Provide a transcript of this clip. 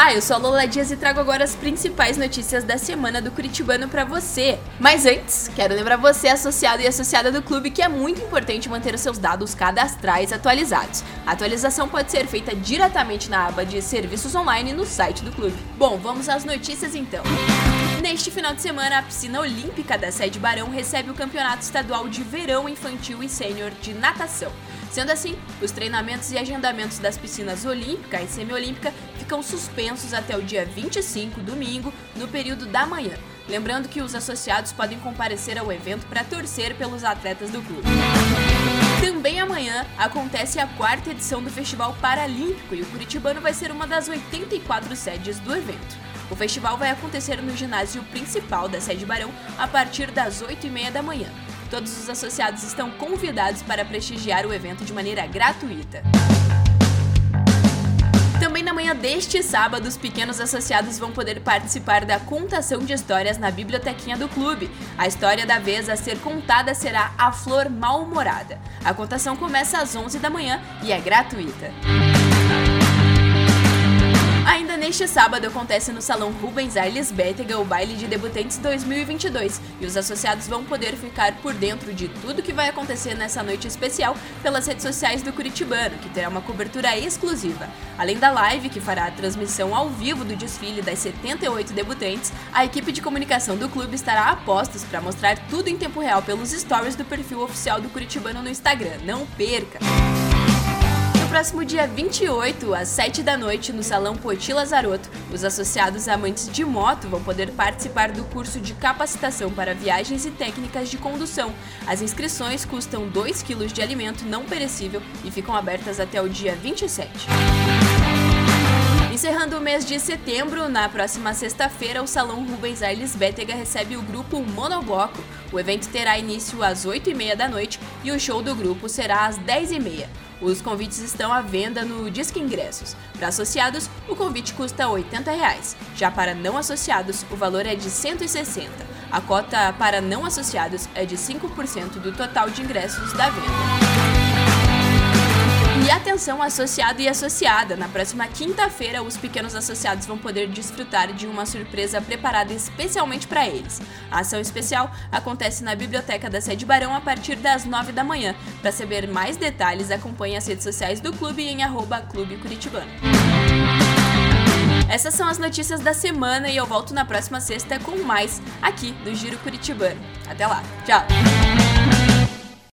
Olá, eu sou a Lola Dias e trago agora as principais notícias da semana do Curitibano para você. Mas antes, quero lembrar você, associado e associada do clube, que é muito importante manter os seus dados cadastrais atualizados. A atualização pode ser feita diretamente na aba de serviços online no site do clube. Bom, vamos às notícias então. Neste final de semana, a piscina olímpica da sede Barão recebe o Campeonato Estadual de Verão Infantil e Sênior de Natação. Sendo assim, os treinamentos e agendamentos das piscinas olímpica e semiolímpica ficam suspensos até o dia 25, domingo, no período da manhã. Lembrando que os associados podem comparecer ao evento para torcer pelos atletas do clube. Também amanhã acontece a quarta edição do Festival Paralímpico e o Curitibano vai ser uma das 84 sedes do evento. O festival vai acontecer no ginásio principal da sede Barão a partir das 8h30 da manhã. Todos os associados estão convidados para prestigiar o evento de maneira gratuita. Também na manhã deste sábado, os pequenos associados vão poder participar da contação de histórias na bibliotequinha do clube. A história da vez a ser contada será A Flor Mal-Humorada. A contação começa às 11 da manhã e é gratuita. Neste sábado acontece no Salão Rubens Arles Bétega o baile de debutantes 2022 e os associados vão poder ficar por dentro de tudo que vai acontecer nessa noite especial pelas redes sociais do Curitibano, que terá uma cobertura exclusiva. Além da live, que fará a transmissão ao vivo do desfile das 78 debutantes, a equipe de comunicação do clube estará a postos para mostrar tudo em tempo real pelos stories do perfil oficial do Curitibano no Instagram. Não perca! Próximo dia 28, às 7 da noite, no Salão Poti Lazarotto, os associados amantes de moto vão poder participar do curso de capacitação para viagens e técnicas de condução. As inscrições custam 2 kg de alimento não perecível e ficam abertas até o dia 27. Mês de setembro, na próxima sexta-feira, o Salão Rubens Aires Bétega recebe o grupo Monobloco. O evento terá início às 8h30 da noite e o show do grupo será às 10h30. Os convites estão à venda no Disque Ingressos. Para associados, o convite custa 80 reais. Já para não associados, o valor é de R$ 160. A cota para não associados é de 5% do total de ingressos da venda. E atenção associado e associada, na próxima quinta-feira os pequenos associados vão poder desfrutar de uma surpresa preparada especialmente para eles. A ação especial acontece na biblioteca da Sede Barão a partir das 9 da manhã. Para saber mais detalhes, acompanhe as redes sociais do clube em arroba Clube Curitibano. Essas são as notícias da semana e eu volto na próxima sexta com mais aqui do Giro Curitibano. Até lá, tchau!